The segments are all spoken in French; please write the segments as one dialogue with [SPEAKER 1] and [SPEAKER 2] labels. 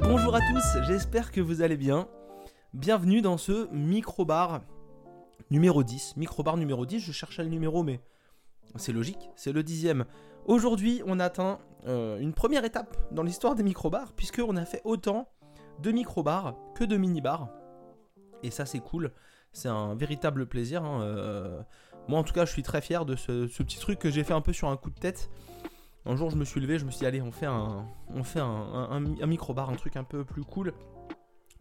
[SPEAKER 1] bonjour à tous, j'espère que vous allez bien. Bienvenue dans ce micro-bar numéro 10. Micro-bar numéro 10, je cherchais le numéro mais c'est logique, c'est le dixième. Aujourd'hui on atteint euh, une première étape dans l'histoire des micro-bars puisqu'on a fait autant de micro-bars que de mini-bars. Et ça c'est cool, c'est un véritable plaisir. hein, euh, Moi en tout cas je suis très fier de ce petit truc que j'ai fait un peu sur un coup de tête. Un jour, je me suis levé, je me suis dit, allez, on fait un, un micro-bar, un truc un peu plus cool,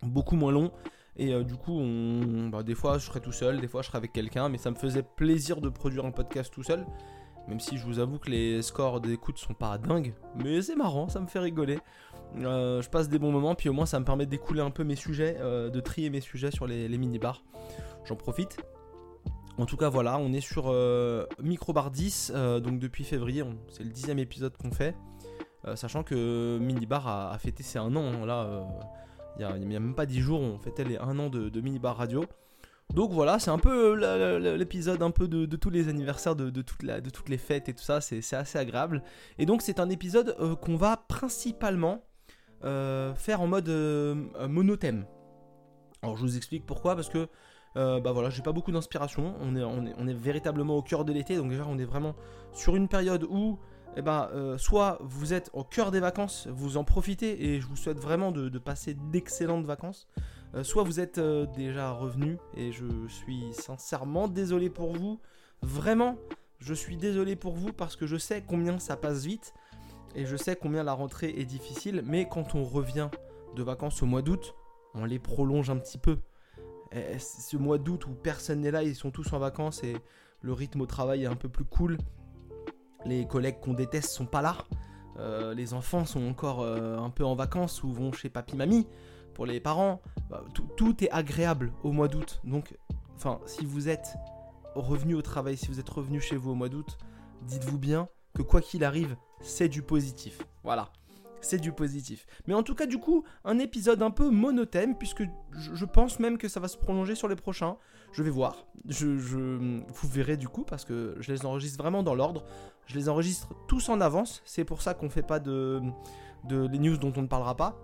[SPEAKER 1] beaucoup moins long. Et euh, du coup, on, bah, des fois, je serais tout seul, des fois, je serais avec quelqu'un, mais ça me faisait plaisir de produire un podcast tout seul. Même si je vous avoue que les scores d'écoute sont pas dingues, mais c'est marrant, ça me fait rigoler. Euh, je passe des bons moments, puis au moins, ça me permet d'écouler un peu mes sujets, euh, de trier mes sujets sur les, les mini-bars. J'en profite. En tout cas, voilà, on est sur euh, Microbar 10, euh, donc depuis février, c'est le dixième épisode qu'on fait. Euh, sachant que Minibar a, a fêté ses un an, hein, là, il y a, même pas 10 jours, on fêtait les un an de, de Minibar Radio. Donc voilà, c'est un peu l'épisode un peu de, tous les anniversaires, de, de toutes les fêtes et tout ça, c'est assez agréable. Et donc c'est un épisode qu'on va principalement faire en mode monothème. Alors je vous explique pourquoi, parce que euh, bah voilà, j'ai pas beaucoup d'inspiration. On est, on, est, véritablement au cœur de l'été, donc déjà on est vraiment sur une période où, eh ben, euh, soit vous êtes au cœur des vacances, vous en profitez et je vous souhaite vraiment de, passer d'excellentes vacances. Euh, soit vous êtes déjà revenu et je suis sincèrement désolé pour vous. Vraiment, je suis désolé pour vous parce que je sais combien ça passe vite et je sais combien la rentrée est difficile. Mais quand on revient de vacances au mois d'août, on les prolonge un petit peu. Et ce mois d'août où personne n'est là, ils sont tous en vacances et le rythme au travail est un peu plus cool. Les collègues qu'on déteste sont pas là. Euh, les enfants sont encore euh, un peu en vacances ou vont chez papy mamie pour les parents. Bah, tout, tout est agréable au mois d'août. Donc, enfin, si vous êtes revenu au travail, si vous êtes revenu chez vous au mois d'août, dites-vous bien que quoi qu'il arrive, c'est du positif. Voilà c'est du positif. Mais en tout cas, du coup, un épisode un peu monothème, puisque je, pense même que ça va se prolonger sur les prochains. Je vais voir. Je, vous verrez du coup, parce que je les enregistre vraiment dans l'ordre. Je les enregistre tous en avance. C'est pour ça qu'on fait pas de, les news dont on ne parlera pas.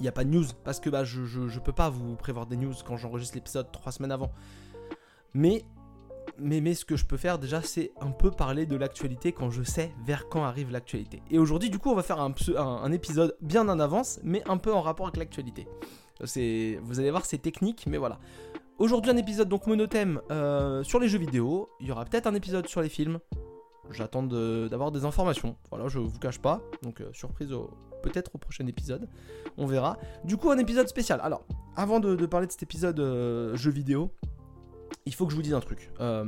[SPEAKER 1] Il n'y a pas de news, parce que bah, je, je peux pas vous prévoir des news quand j'enregistre l'épisode trois semaines avant. Mais mais, mais ce que je peux faire déjà, c'est un peu parler de l'actualité quand je sais vers quand arrive l'actualité. Et aujourd'hui, du coup, on va faire un, épisode bien en avance, mais un peu en rapport avec l'actualité. Vous allez voir, c'est technique, mais voilà. Aujourd'hui, un épisode donc monothème euh, sur les jeux vidéo. Il y aura peut-être un épisode sur les films. J'attends d'avoir des informations. Voilà, je vous cache pas. Donc, euh, surprise peut-être au prochain épisode. On verra. Du coup, un épisode spécial. Alors, avant de, de parler de cet épisode euh, jeux vidéo, il faut que je vous dise un truc. Euh,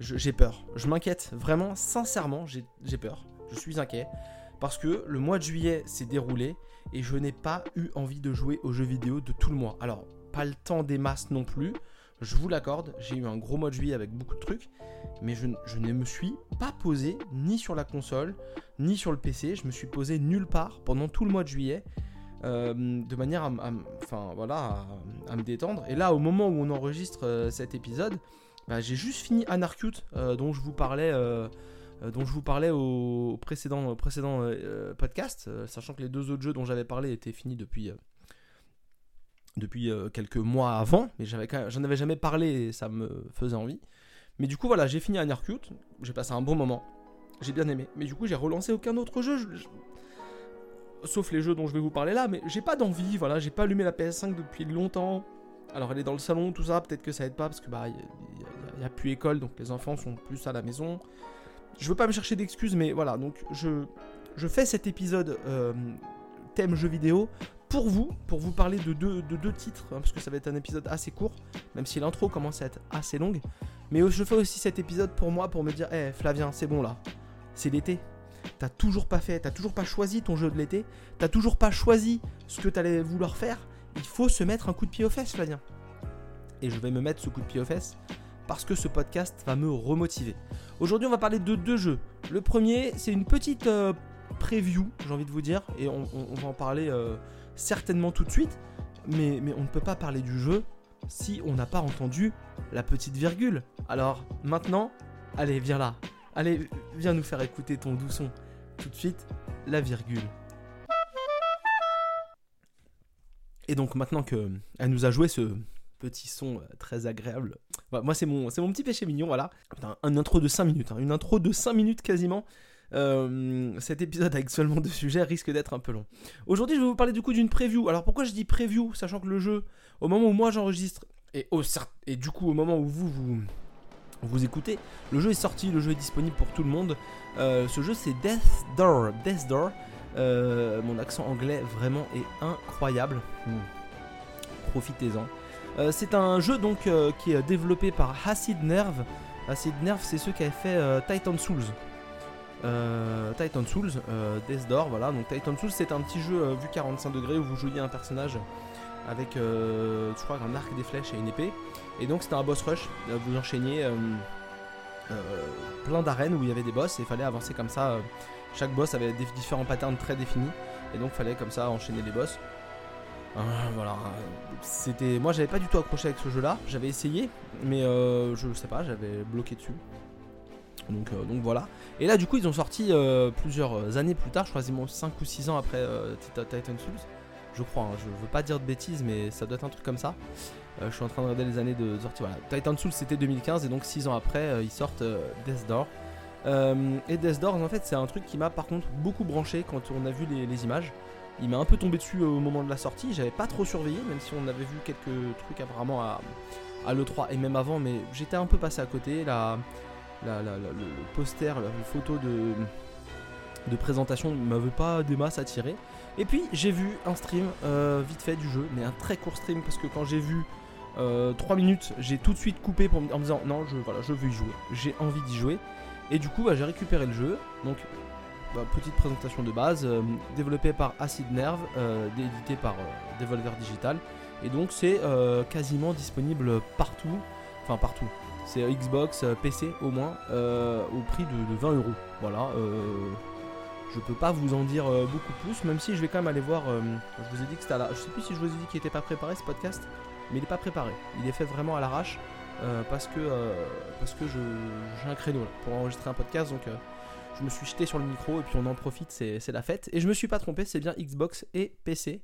[SPEAKER 1] j'ai peur. Je m'inquiète vraiment, sincèrement, j'ai peur. Je suis inquiet. Parce que le mois de juillet s'est déroulé et je n'ai pas eu envie de jouer aux jeux vidéo de tout le mois. Alors, pas le temps des masses non plus. Je vous l'accorde, j'ai eu un gros mois de juillet avec beaucoup de trucs, mais je ne me suis pas posé ni sur la console, ni sur le PC. Je me suis posé nulle part pendant tout le mois de juillet, euh, de manière à, à me détendre. Et là, au moment où on enregistre euh, cet épisode, bah, j'ai juste fini Anarchute, euh, dont je vous parlais, au, précédent, précédent podcast, sachant que les deux autres jeux dont j'avais parlé étaient finis depuis, depuis quelques mois avant, mais j'en avais jamais parlé et ça me faisait envie. Mais du coup, voilà, j'ai fini Anarchute, j'ai passé un bon moment, j'ai bien aimé. Mais du coup, j'ai relancé aucun autre jeu. je- je- Sauf les jeux dont je vais vous parler là, mais j'ai pas d'envie, voilà, j'ai pas allumé la PS5 depuis longtemps. Alors elle est dans le salon, tout ça, peut-être que ça aide pas parce que bah y, a plus école, donc les enfants sont plus à la maison. Je veux pas me chercher d'excuses, mais voilà, donc je, je fais cet épisode euh, thème jeu vidéo pour vous, pour vous parler de deux, de deux titres, hein, parce que ça va être un épisode assez court, même si l'intro commence à être assez longue. Mais je fais aussi cet épisode pour moi, pour me dire, hé Flavien, c'est bon là, c'est l'été. T'as toujours pas fait, t'as toujours pas choisi ton jeu de l'été, t'as toujours pas choisi ce que t'allais vouloir faire. Il faut se mettre un coup de pied aux fesses, Flavien. Et je vais me mettre ce coup de pied aux fesses parce que ce podcast va me remotiver. Aujourd'hui, on va parler de deux jeux. Le premier, c'est une petite euh, preview, j'ai envie de vous dire, et on, va en parler euh, certainement tout de suite. Mais, mais on ne peut pas parler du jeu si on n'a pas entendu la petite virgule. Alors maintenant, allez, viens là. Allez, viens nous faire écouter ton doux son. Tout de suite, la virgule. Et donc maintenant qu'elle nous a joué ce petit son très agréable, moi c'est mon, mon petit péché mignon, voilà. Un intro de 5 minutes, hein, une intro de 5 minutes quasiment. cet épisode avec seulement deux sujets risque d'être un peu long. Aujourd'hui, je vais vous parler du coup d'une preview. Alors pourquoi je dis preview, sachant que le jeu, au moment où moi j'enregistre, et, et du coup au moment où vous, vous vous écoutez, le jeu est sorti, le jeu est disponible pour tout le monde. Euh, ce jeu c'est Death Door. Death Door. Euh, mon accent anglais vraiment est incroyable. Hmm. Profitez-en. Euh, c'est un jeu donc qui est développé par Acid Nerve. Acid Nerve c'est ceux qui avaient fait Titan Souls. Titan Souls, Death Door, voilà. Donc Titan Souls c'est un petit jeu vu 45 degrés où vous jouiez un personnage avec, je crois, un arc, des flèches et une épée. Et donc c'était un boss rush, euh, vous enchaîniez euh, euh, plein d'arènes où il y avait des boss et il fallait avancer comme ça. chaque boss avait différents patterns très définis et donc fallait comme ça enchaîner les boss. voilà, c'était. Moi j'avais pas du tout accroché avec ce jeu là, j'avais essayé, mais je sais pas, j'avais bloqué dessus. Donc, donc voilà. Et là du coup ils ont sorti plusieurs années plus tard, je crois 5 ou 6 ans après Titan Souls. Je crois, hein, je veux pas dire de bêtises mais ça doit être un truc comme ça. Euh, je suis en train de regarder les années de sortie. Voilà. Titan Souls c'était 2015 et donc 6 ans après euh, ils sortent euh, Death Door. et Death Door en fait c'est un truc qui m'a par contre beaucoup branché quand on a vu les, images. Il m'a un peu tombé dessus au moment de la sortie, j'avais pas trop surveillé même si on avait vu quelques trucs apparemment à, à l'E3 et même avant mais j'étais un peu passé à côté. Le poster, la photo de, de présentation ne m'avait pas des masses attiré. Et puis j'ai vu un stream vite fait du jeu, mais un très court stream parce que quand j'ai vu 3 euh, minutes, j'ai tout de suite coupé pour, en me disant non, je, voilà, je veux y jouer, j'ai envie d'y jouer. Et du coup, bah, j'ai récupéré le jeu. Donc, bah, petite présentation de base, euh, développé par Acid Nerve, euh, édité par Devolver Digital. Et donc, c'est quasiment disponible partout. Enfin, partout. C'est Xbox, PC au moins, au prix de, 20 euros. Voilà. Je peux pas vous en dire beaucoup plus, même si je vais quand même aller voir. je vous ai dit que c'était à la. Je sais plus si je vous ai dit qu'il était pas préparé ce podcast mais il n'est pas préparé. Il est fait vraiment à l'arrache euh, parce que, euh, parce que j'ai un créneau pour enregistrer un podcast. Donc euh, je me suis jeté sur le micro et puis on en profite, c'est la fête. Et je me suis pas trompé, c'est bien Xbox et PC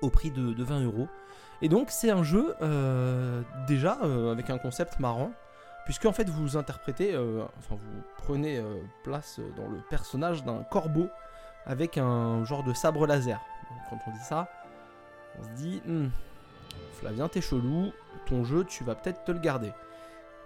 [SPEAKER 1] au prix de, 20 euros. Et donc c'est un jeu déjà avec un concept marrant. Puisque en fait vous interprétez, enfin vous prenez place dans le personnage d'un corbeau avec un genre de sabre laser. quand on dit ça, on se dit, hmm, Flavien, t'es chelou, ton jeu, tu vas peut-être te le garder.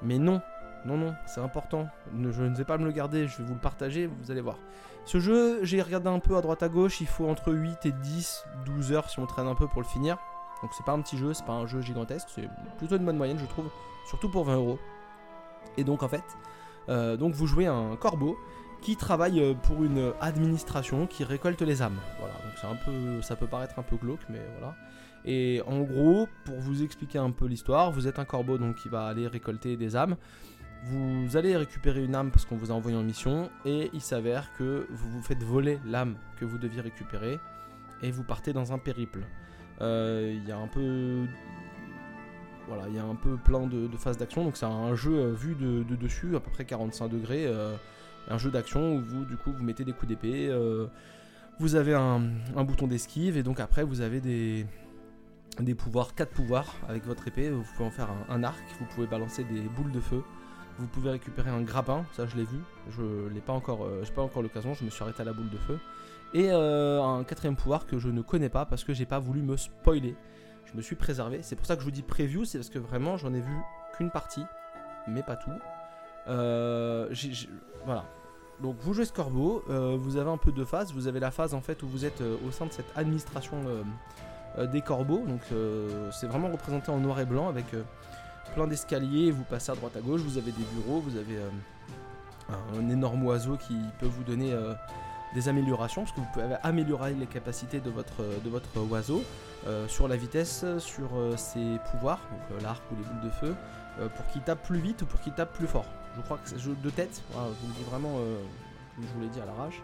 [SPEAKER 1] Mais non, non, non, c'est important. je ne vais pas me le garder, je vais vous le partager, vous allez voir. Ce jeu, j'ai regardé un peu à droite à gauche, il faut entre 8 et 10, 12 heures si on traîne un peu pour le finir. Donc c'est pas un petit jeu, c'est pas un jeu gigantesque, c'est plutôt une bonne moyenne, je trouve, surtout pour 20 euros. Et donc en fait, euh, donc vous jouez un corbeau qui travaille euh, pour une administration qui récolte les âmes. Voilà, donc c'est un peu, ça peut paraître un peu glauque, mais voilà. Et en gros, pour vous expliquer un peu l'histoire, vous êtes un corbeau donc qui va aller récolter des âmes. Vous allez récupérer une âme parce qu'on vous a envoyé en mission et il s'avère que vous vous faites voler l'âme que vous deviez récupérer et vous partez dans un périple. Euh, il y a un peu voilà, il y a un peu plein de, phases d'action. Donc c'est un jeu euh, vu de, dessus, à peu près 45 degrés, euh, un jeu d'action où vous du coup vous mettez des coups d'épée. vous avez un, bouton d'esquive et donc après vous avez des, pouvoirs, 4 pouvoirs avec votre épée. Vous pouvez en faire un, arc, vous pouvez balancer des boules de feu, vous pouvez récupérer un grappin, ça je l'ai vu, je l'ai pas encore, euh, j'ai pas encore l'occasion, je me suis arrêté à la boule de feu. Et euh, un quatrième pouvoir que je ne connais pas parce que j'ai pas voulu me spoiler. Je me suis préservé. C'est pour ça que je vous dis preview, c'est parce que vraiment j'en ai vu qu'une partie, mais pas tout. Euh, voilà. Donc vous jouez ce corbeau, vous avez un peu de phase. Vous avez la phase en fait où vous êtes au sein de cette administration euh, des corbeaux. Donc euh, c'est vraiment représenté en noir et blanc avec euh, plein d'escaliers. Vous passez à droite à gauche, vous avez des bureaux, vous avez un énorme oiseau qui peut vous donner des améliorations, parce que vous pouvez améliorer les capacités de votre, votre oiseau sur la vitesse, sur ses pouvoirs, donc l'arc ou les boules de feu, pour qu'il tape plus vite ou pour qu'il tape plus fort. Je crois que c'est jeu de tête, je vous le dis vraiment, comme je vous l'ai dit à l'arrache.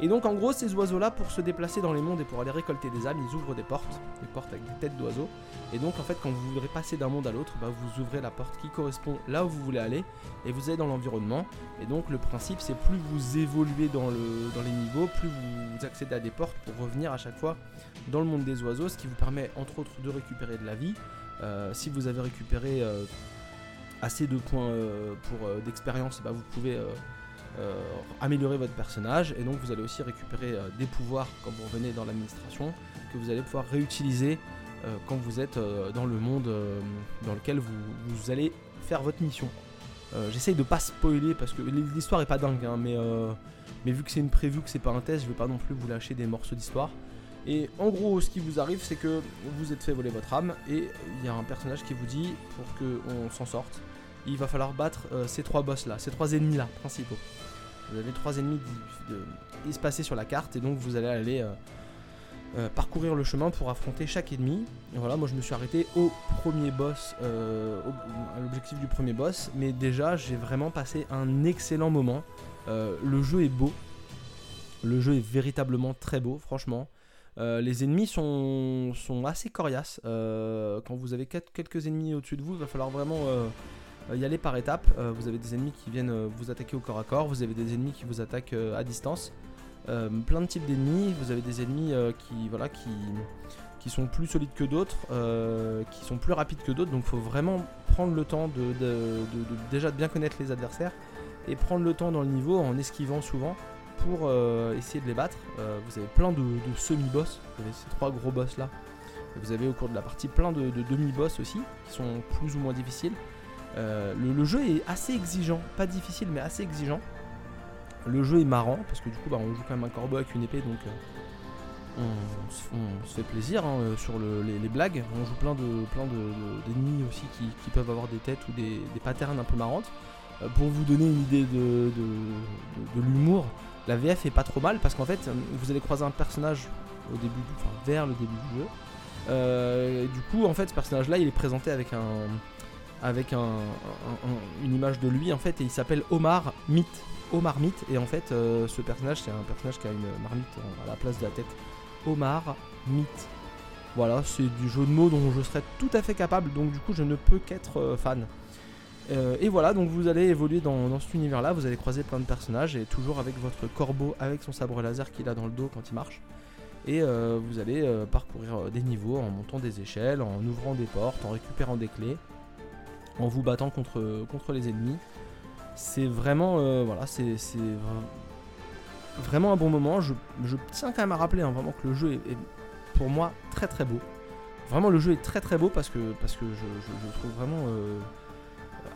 [SPEAKER 1] Et donc en gros ces oiseaux-là pour se déplacer dans les mondes et pour aller récolter des âmes, ils ouvrent des portes, des portes avec des têtes d'oiseaux. Et donc en fait quand vous voudrez passer d'un monde à l'autre, bah, vous ouvrez la porte qui correspond là où vous voulez aller et vous allez dans l'environnement. Et donc le principe c'est plus vous évoluez dans, le, dans les niveaux, plus vous accédez à des portes pour revenir à chaque fois dans le monde des oiseaux, ce qui vous permet entre autres de récupérer de la vie. Euh, si vous avez récupéré euh, assez de points euh, pour d'expérience, bah, vous pouvez améliorer votre personnage et donc vous allez aussi récupérer des pouvoirs quand vous revenez dans l'administration que vous allez pouvoir réutiliser quand vous êtes dans le monde dans lequel vous, allez faire votre mission. J'essaye de pas spoiler parce que l'histoire est pas dingue, hein, mais, mais vu que c'est une prévue, que c'est pas un test, je vais pas non plus vous lâcher des morceaux d'histoire. Et en gros, ce qui vous arrive, c'est que vous êtes fait voler votre âme et il y a un personnage qui vous dit pour qu'on s'en sorte, il va falloir battre euh, ces trois boss là, ces trois ennemis là principaux. Vous avez trois ennemis espacés sur la carte et donc vous allez aller euh, euh, parcourir le chemin pour affronter chaque ennemi. Et voilà, moi je me suis arrêté au premier boss, à l'objectif du premier boss, mais déjà j'ai vraiment passé un excellent moment. le jeu est beau, le jeu est véritablement très beau, franchement. Les ennemis sont, assez coriaces. Quand vous avez quelques ennemis au-dessus de vous, il va falloir vraiment y aller par étapes. vous avez des ennemis qui viennent vous attaquer au corps à corps, vous avez des ennemis qui vous attaquent à distance. plein de types d'ennemis, vous avez des ennemis qui, voilà, qui, qui sont plus solides que d'autres, qui sont plus rapides que d'autres, donc il faut vraiment prendre le temps de, déjà de bien connaître les adversaires et prendre le temps dans le niveau en esquivant souvent pour euh, essayer de les battre. Euh, vous avez plein de, semi-boss, vous avez ces trois gros boss là. vous avez au cours de la partie plein de, demi-boss aussi, qui sont plus ou moins difficiles. Euh, le, jeu est assez exigeant, pas difficile mais assez exigeant. Le jeu est marrant parce que du coup bah, on joue quand même un corbeau avec une épée donc on, se fait plaisir hein, sur les, blagues. On joue plein de d'ennemis aussi qui, peuvent avoir des têtes ou des, patterns un peu marrantes. pour vous donner une idée de, l'humour, la VF est pas trop mal parce qu'en fait, vous allez croiser un personnage au début, vers le début du jeu. Euh, du coup, en fait, ce personnage-là, il est présenté avec un, avec un, une image de lui en fait, et il s'appelle Omar Mythe. Omar Mythe, et en fait, euh, ce personnage, c'est un personnage qui a une marmite à la place de la tête. Omar Mythe. Voilà, c'est du jeu de mots dont je serais tout à fait capable, donc du coup, je ne peux qu'être euh, fan. Euh, et voilà, donc vous allez évoluer dans, cet univers-là, vous allez croiser plein de personnages et toujours avec votre corbeau, avec son sabre laser qu'il a dans le dos quand il marche. Et vous allez parcourir des niveaux en montant des échelles, en ouvrant des portes, en récupérant des clés, en vous battant contre, contre les ennemis. C'est vraiment, voilà, c'est vraiment un bon moment. Je, tiens quand même à rappeler hein, vraiment que le jeu est, pour moi très très beau. Vraiment, le jeu est très très beau parce que, parce que je, je trouve vraiment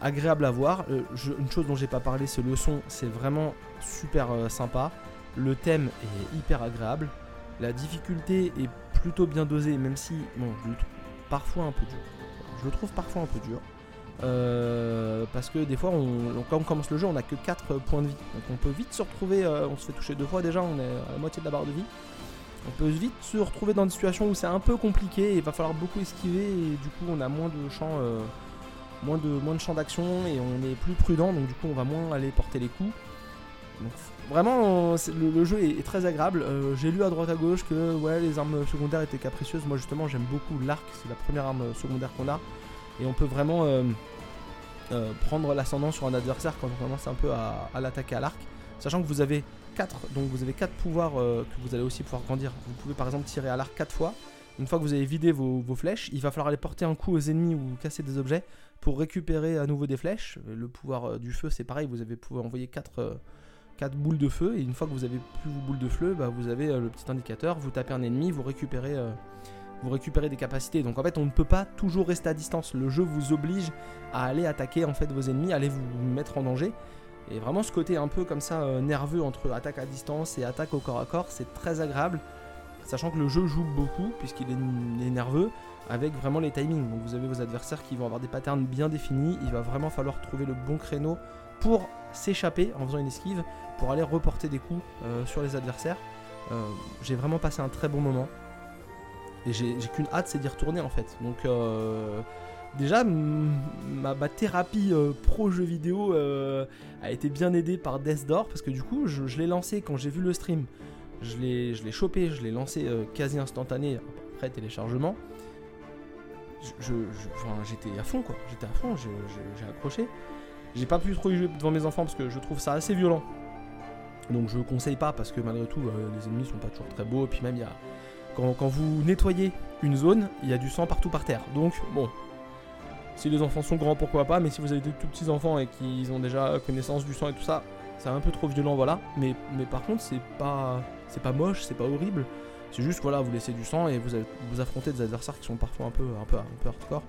[SPEAKER 1] agréable à voir. Euh, une chose dont j'ai pas parlé, c'est le son, c'est vraiment super euh, sympa. Le thème est hyper agréable. La difficulté est plutôt bien dosée, même si, bon, je le trouve parfois un peu dur. Je le trouve parfois un peu dur. Euh, parce que des fois, quand on commence le jeu, on a que 4 points de vie. Donc on peut vite se retrouver, on se fait toucher deux fois déjà, on est à la moitié de la barre de vie. On peut vite se retrouver dans des situations où c'est un peu compliqué et il va falloir beaucoup esquiver et du coup on a moins de champs moins de, moins de d'action et on est plus prudent, donc du coup on va moins aller porter les coups. Donc, vraiment, le, jeu est, très agréable. Euh, j'ai lu à droite à gauche que ouais, les armes secondaires étaient capricieuses. Moi justement j'aime beaucoup l'arc, c'est la première arme secondaire qu'on a. Et on peut vraiment euh, euh, prendre l'ascendant sur un adversaire quand on commence un peu à, l'attaquer à l'arc. Sachant que vous avez 4, donc vous avez 4 pouvoirs que vous allez aussi pouvoir grandir. Vous pouvez par exemple tirer à l'arc 4 fois. Une fois que vous avez vidé vos, flèches, il va falloir aller porter un coup aux ennemis ou casser des objets pour récupérer à nouveau des flèches. Le pouvoir euh, du feu, c'est pareil, vous avez pouvez envoyer 4, 4, euh, boules de feu, et une fois que vous avez plus vos boules de feu, bah, vous avez euh, le petit indicateur, vous tapez un ennemi, vous récupérez, vous récupérez des capacités. Donc en fait, on ne peut pas toujours rester à distance. Le jeu vous oblige à aller attaquer en fait vos ennemis, aller vous mettre en danger. Et vraiment ce côté un peu comme ça nerveux entre attaque à distance et attaque au corps à corps, c'est très agréable. Sachant que le jeu joue beaucoup puisqu'il est nerveux avec vraiment les timings. Donc vous avez vos adversaires qui vont avoir des patterns bien définis. Il va vraiment falloir trouver le bon créneau pour s'échapper en faisant une esquive, pour aller reporter des coups euh, sur les adversaires. Euh, j'ai vraiment passé un très bon moment. Et j'ai qu'une hâte, c'est d'y retourner en fait. Donc euh, déjà, ma, thérapie euh, pro jeu vidéo euh, a été bien aidée par Death Door parce que du coup, je, l'ai lancé quand j'ai vu le stream. Je l'ai, chopé, je l'ai lancé quasi instantané après téléchargement. Je, j'étais à fond quoi, j'étais à fond, j'ai accroché. J'ai pas pu trop y jouer devant mes enfants parce que je trouve ça assez violent. Donc je conseille pas parce que malgré tout les ennemis sont pas toujours très beaux et puis même il y a quand, vous nettoyez une zone, il y a du sang partout par terre. Donc bon, si les enfants sont grands, pourquoi pas, mais si vous avez des tout petits enfants et qu'ils ont déjà connaissance du sang et tout ça, c'est un peu trop violent, voilà. Mais, par contre, c'est pas, c'est pas moche, c'est pas horrible. C'est juste, voilà, vous laissez du sang et vous, affrontez des adversaires qui sont parfois un peu, un peu, hardcore.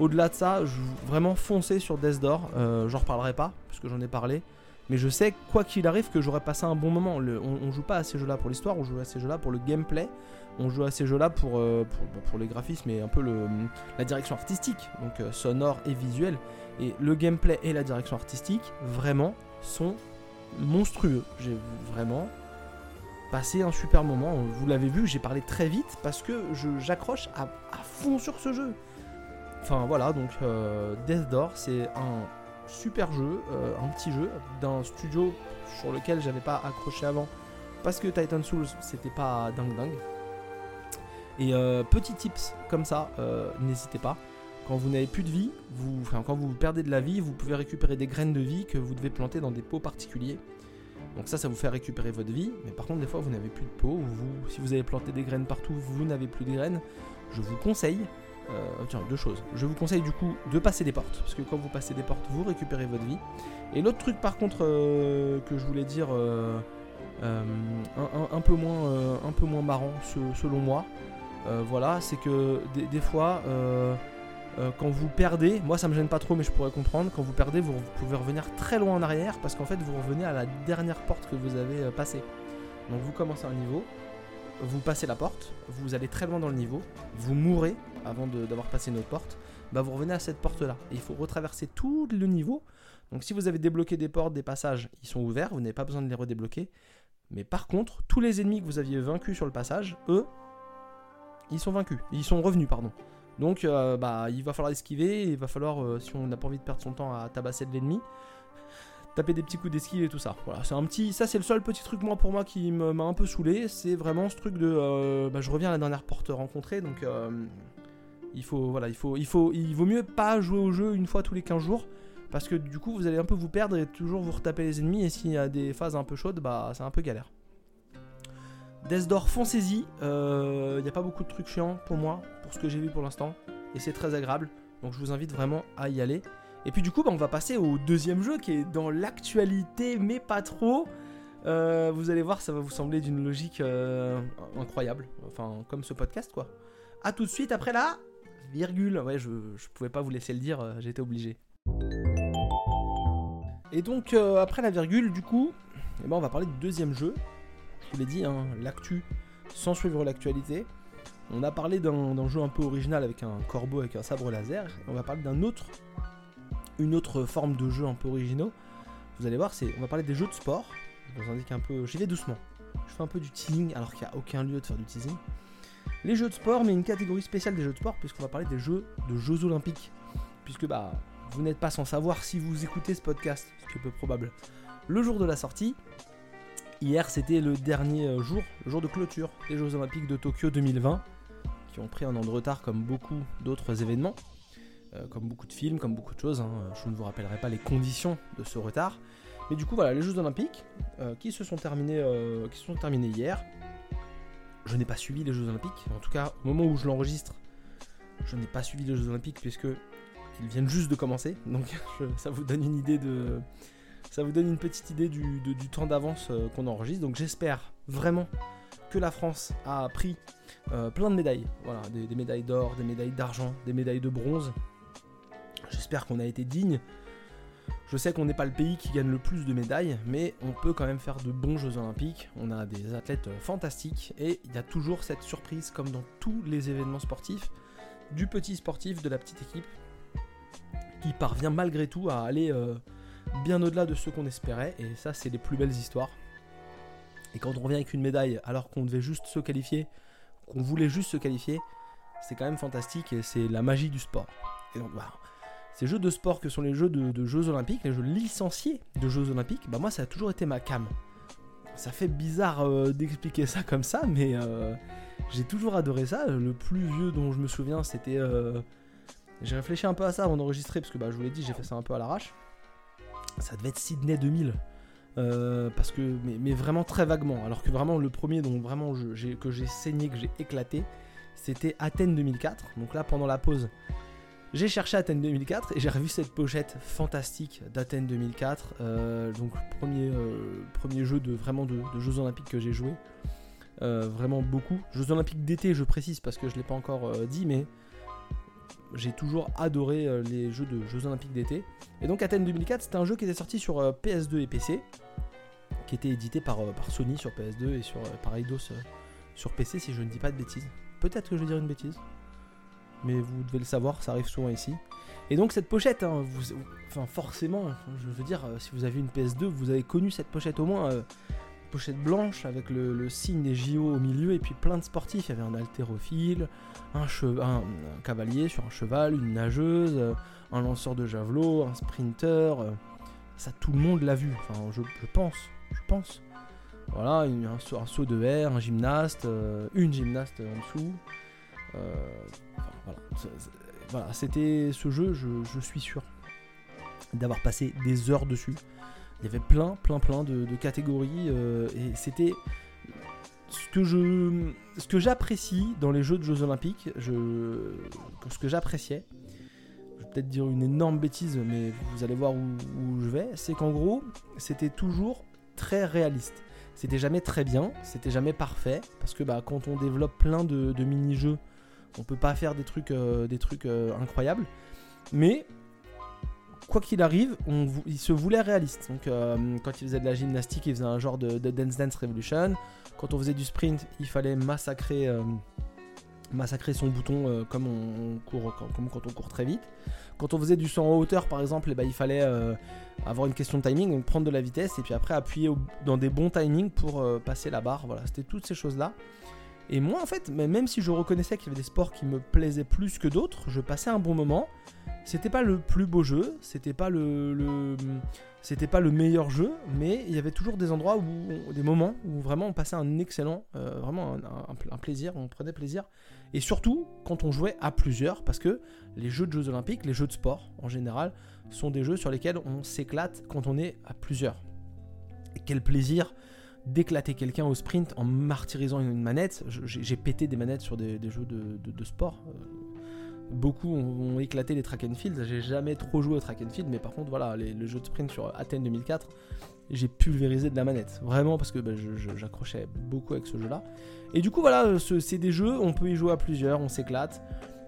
[SPEAKER 1] Au-delà de ça, vraiment foncez sur Death Door. Euh, j'en reparlerai pas, puisque j'en ai parlé. Mais je sais, quoi qu'il arrive, que j'aurais passé un bon moment. on, joue pas à ces jeux-là pour l'histoire, on joue à ces jeux-là pour le gameplay. On joue à ces jeux-là pour, euh, pour, les graphismes et un peu la direction artistique, donc euh, sonore et visuel. Et le gameplay et la direction artistique, vraiment, sont monstrueux. J'ai vraiment passé un super moment. Vous l'avez vu, j'ai parlé très vite parce que j'accroche à, fond sur ce jeu. Enfin voilà, donc euh, Death Door, c'est un super jeu, euh, un petit jeu d'un studio sur lequel j'avais pas accroché avant parce que Titan Souls c'était pas dingue dingue. Et euh, petit tips comme ça, euh, n'hésitez pas. Quand vous n'avez plus de vie, enfin, quand vous perdez de la vie, vous pouvez récupérer des graines de vie que vous devez planter dans des pots particuliers. Donc ça, ça vous fait récupérer votre vie. Mais par contre, des fois, vous n'avez plus de pots. Vous, si vous avez planté des graines partout, vous n'avez plus de graines. Je vous conseille euh, tiens, deux choses. Je vous conseille du coup de passer des portes, parce que quand vous passez des portes, vous récupérez votre vie. Et l'autre truc par contre euh, que je voulais dire, euh, un, peu moins, un marrant selon moi, voilà, c'est que des, fois, quand vous perdez, moi ça me gêne pas trop, mais je pourrais comprendre, quand vous perdez, vous, pouvez revenir très loin en arrière, parce qu'en fait vous revenez à la dernière porte que vous avez passée. Donc vous commencez un niveau, vous passez la porte, vous allez très loin dans le niveau, vous mourrez avant d'avoir passé notre porte, bah vous revenez à cette porte là. Et il faut retraverser tout le niveau. Donc si vous avez débloqué des portes, des passages, ils sont ouverts, vous n'avez pas besoin de les redébloquer. Mais par contre, tous les ennemis que vous aviez vaincus sur le passage, eux, ils sont vaincus, ils sont revenus, pardon. Donc euh, bah il va falloir esquiver, il va falloir, euh, si on n'a pas envie de perdre son temps à tabasser de l'ennemi, taper des petits coups d'esquive et tout ça. Voilà, c'est un petit, ça c'est le seul petit truc moi pour moi qui m'a un peu saoulé, c'est vraiment ce truc de, euh, bah, je reviens à la dernière porte rencontrée, donc euh, il faut, voilà, il faut, il faut, il vaut mieux pas jouer au jeu une fois tous les 15 jours, parce que du coup vous allez un peu vous perdre et toujours vous retaper les ennemis, et s'il y a des phases un peu chaudes, bah c'est un peu galère. Death Door, foncez-y, il euh, n'y a pas beaucoup de trucs chiants pour moi, pour ce que j'ai vu pour l'instant, et c'est très agréable, donc je vous invite vraiment à y aller. Et puis du coup, bah, on va passer au deuxième jeu qui est dans l'actualité, mais pas trop. Euh, vous allez voir, ça va vous sembler d'une logique euh, incroyable. Enfin, comme ce podcast, quoi. A tout de suite après la virgule. Ouais, je, je pouvais pas vous laisser le dire, euh, j'étais obligé. Et donc, après la virgule, du coup, eh ben, on va parler du deuxième jeu. Je vous l'ai dit, hein, l'actu sans suivre l'actualité. On a parlé d'un jeu un peu original avec un corbeau avec un sabre laser. On va parler d'un autre une autre forme de jeu un peu originaux. Vous allez voir, c'est, on va parler des jeux de sport. Je vous indique un peu, j'y vais doucement. Je fais un peu du teasing alors qu'il n'y a aucun lieu de faire du teasing. Les jeux de sport, mais une catégorie spéciale des jeux de sport, puisqu'on va parler des jeux de Jeux Olympiques. Puisque bah, vous n'êtes pas sans savoir si vous écoutez ce podcast, ce qui est peu probable. Le jour de la sortie, hier c'était le dernier euh, jour, le jour de clôture des Jeux Olympiques de Tokyo 2020, qui ont pris un an de retard comme beaucoup d'autres événements. Euh, comme beaucoup de films, comme beaucoup de choses. Hein. Je ne vous rappellerai pas les conditions de ce retard. Mais du coup, voilà, les Jeux Olympiques euh, qui, se sont terminés, euh, qui se sont terminés hier. Je n'ai pas suivi les Jeux Olympiques. En tout cas, au moment où je l'enregistre, je n'ai pas suivi les Jeux Olympiques puisque ils viennent juste de commencer. Donc ça vous donne une idée de. Ça vous donne une petite idée du, temps d'avance qu'on enregistre. Donc j'espère vraiment que la France a pris plein de médailles. Voilà, des médailles d'or, des médailles d'argent, des médailles de bronze. J'espère qu'on a été digne. Je sais qu'on n'est pas le pays qui gagne le plus de médailles, mais on peut quand même faire de bons Jeux Olympiques. On a des athlètes fantastiques et il y a toujours cette surprise, comme dans tous les événements sportifs, du petit sportif, de la petite équipe, qui parvient malgré tout à aller euh, bien au-delà de ce qu'on espérait. Et ça, c'est les plus belles histoires. Et quand on revient avec une médaille alors qu'on devait juste se qualifier, qu'on voulait juste se qualifier, c'est quand même fantastique et c'est la magie du sport. Et donc, bah, ces jeux de sport que sont les jeux de, Jeux Olympiques, les jeux licenciés de Jeux Olympiques, bah moi ça a toujours été ma cam. Ça fait bizarre euh, d'expliquer ça comme ça, mais euh, j'ai toujours adoré ça. Le plus vieux dont je me souviens, c'était. Euh, j'ai réfléchi un peu à ça avant d'enregistrer, parce que bah, je vous l'ai dit, j'ai fait ça un peu à l'arrache. Ça devait être Sydney 2000. parce que, mais, vraiment très vaguement. Alors que vraiment le premier dont vraiment que j'ai saigné, que j'ai éclaté, c'était Athènes 2004. Donc là, pendant la pause, j'ai cherché Athènes 2004 et j'ai revu cette pochette fantastique d'Athènes 2004. Euh, donc premier, euh, premier jeu de vraiment de, Jeux Olympiques que j'ai joué. Euh, vraiment beaucoup. Jeux Olympiques d'été, je précise parce que je ne l'ai pas encore dit, mais j'ai toujours adoré les jeux de Jeux Olympiques d'été. Et donc Athènes 2004, c'était un jeu qui était sorti sur PS2 et PC, qui était édité par, par Sony sur PS2 et sur, par Eidos sur PC, si je ne dis pas de bêtises. Peut-être que je vais dire une bêtise mais vous devez le savoir, ça arrive souvent ici. Et donc cette pochette, hein, enfin forcément, je veux dire, euh, si vous avez une PS2, vous avez connu cette pochette au moins. Euh, pochette blanche avec le, signe des JO au milieu et puis plein de sportifs. Il y avait un haltérophile, un, un, cavalier sur un cheval, une nageuse, euh, un lanceur de javelot, un sprinter. ça, tout le monde l'a vu. Enfin, je, pense, je pense. Voilà, un, un, saut de air, un gymnaste, une gymnaste en dessous. Voilà, c'était ce jeu, je, suis sûr d'avoir passé des heures dessus. Il y avait plein, plein, plein de, catégories euh, et c'était ce que je, ce que j'apprécie dans les jeux de Jeux Olympiques, je, ce que j'appréciais. Je vais peut-être dire une énorme bêtise, mais vous allez voir où, je vais. C'est qu'en gros, c'était toujours très réaliste. C'était jamais très bien, c'était jamais parfait, parce que bah, quand on développe plein de mini-jeux on peut pas faire des trucs, euh, euh, incroyables. Mais quoi qu'il arrive, il se voulait réaliste. Donc euh, quand il faisait de la gymnastique, il faisait un genre de, Dance Dance Revolution. Quand on faisait du sprint, il fallait massacrer, son bouton comme, on, court, quand on court très vite. Quand on faisait du saut en hauteur, par exemple, eh ben, il fallait avoir une question de timing, donc prendre de la vitesse et puis après appuyer dans des bons timings pour passer la barre. Voilà, c'était toutes ces choses-là. Et moi, en fait, même si je reconnaissais qu'il y avait des sports qui me plaisaient plus que d'autres, je passais un bon moment. C'était pas le plus beau jeu, c'était pas le, c'était pas le meilleur jeu, mais il y avait toujours des endroits où, des moments où vraiment on passait un excellent, euh, vraiment un, plaisir, on prenait plaisir. Et surtout quand on jouait à plusieurs, parce que les jeux de Jeux Olympiques, les jeux de sport en général, sont des jeux sur lesquels on s'éclate quand on est à plusieurs. Quel plaisir d'éclater quelqu'un au sprint en martyrisant une manette. J'ai pété des manettes sur des, jeux de, sport. Euh, beaucoup ont, éclaté les track and field. J'ai jamais trop joué au track and field, mais par contre, voilà, les, le jeu de sprint sur Athènes 2004, j'ai pulvérisé de la manette. Vraiment, parce que bah, j'accrochais beaucoup avec ce jeu-là. Et du coup, voilà, c'est des jeux, on peut y jouer à plusieurs, on s'éclate.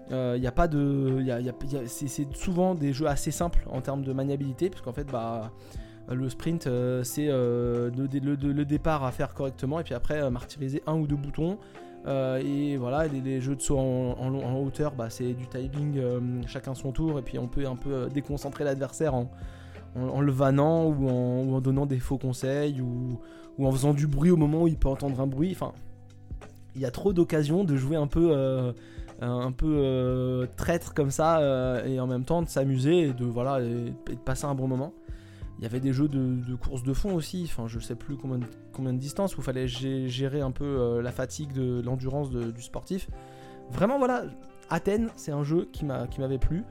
[SPEAKER 1] Il euh, n'y a pas de. c'est souvent des jeux assez simples en termes de maniabilité, parce qu'en fait, bah le sprint, euh, c'est euh, le, départ à faire correctement et puis après euh, martyriser un ou deux boutons. et voilà, les, jeux de saut en, hauteur, bah, c'est du timing, chacun son tour, et puis on peut un peu déconcentrer l'adversaire en, le vannant ou en, donnant des faux conseils ou, en faisant du bruit au moment où il peut entendre un bruit. Enfin, il y a trop d'occasions de jouer un peu, un peu traître comme ça et en même temps de s'amuser et voilà et de passer un bon moment. Il y avait des jeux de, course de fond aussi, enfin je sais plus combien de, combien de distance, où il fallait gérer un peu euh, la fatigue, de l'endurance du sportif. Vraiment voilà, Athènes, c'est un jeu qui m'avait plu.